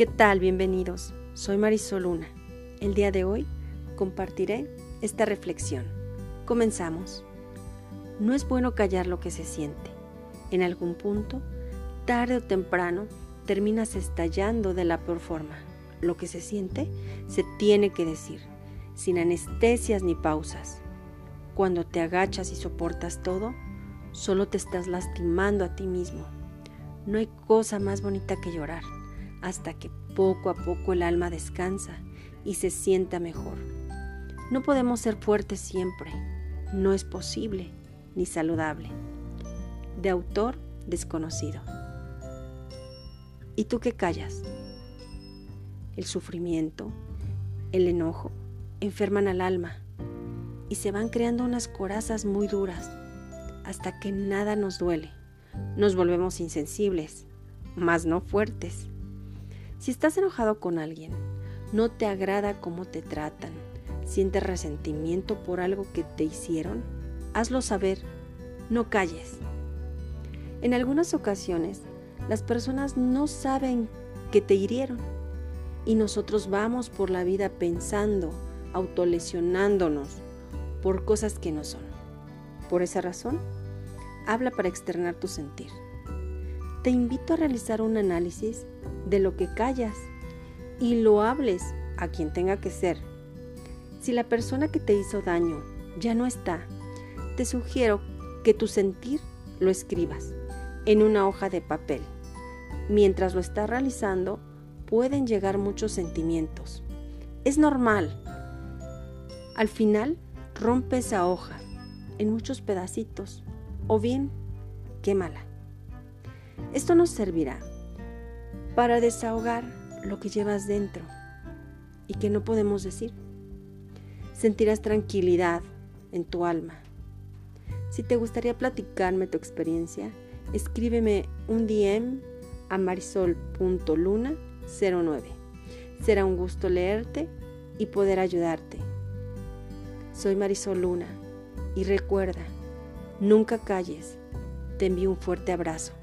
¿Qué tal? Bienvenidos. Soy Marisol Luna. El día de hoy compartiré esta reflexión. Comenzamos. No es bueno callar lo que se siente. En algún punto, tarde o temprano, terminas estallando de la peor forma. Lo que se siente se tiene que decir, sin anestesias ni pausas. Cuando te agachas y soportas todo, solo te estás lastimando a ti mismo. No hay cosa más bonita que llorar hasta que poco a poco el alma descansa y se sienta mejor. No podemos ser fuertes siempre, no es posible ni saludable. De autor desconocido. ¿Y tú qué callas? El sufrimiento, el enojo, enferman al alma y se van creando unas corazas muy duras hasta que nada nos duele. Nos volvemos insensibles, mas no fuertes. Si estás enojado con alguien, no te agrada cómo te tratan, sientes resentimiento por algo que te hicieron, hazlo saber, no calles. En algunas ocasiones, las personas no saben que te hirieron y nosotros vamos por la vida pensando, autolesionándonos por cosas que no son. Por esa razón, habla para externar tu sentir te invito a realizar un análisis de lo que callas y lo hables a quien tenga que ser. Si la persona que te hizo daño ya no está, te sugiero que tu sentir lo escribas en una hoja de papel. Mientras lo estás realizando, pueden llegar muchos sentimientos. Es normal. Al final, rompe esa hoja en muchos pedacitos o bien quémala. Esto nos servirá para desahogar lo que llevas dentro y que no podemos decir. Sentirás tranquilidad en tu alma. Si te gustaría platicarme tu experiencia, escríbeme un DM a marisol.luna09. Será un gusto leerte y poder ayudarte. Soy Marisol Luna y recuerda, nunca calles. Te envío un fuerte abrazo.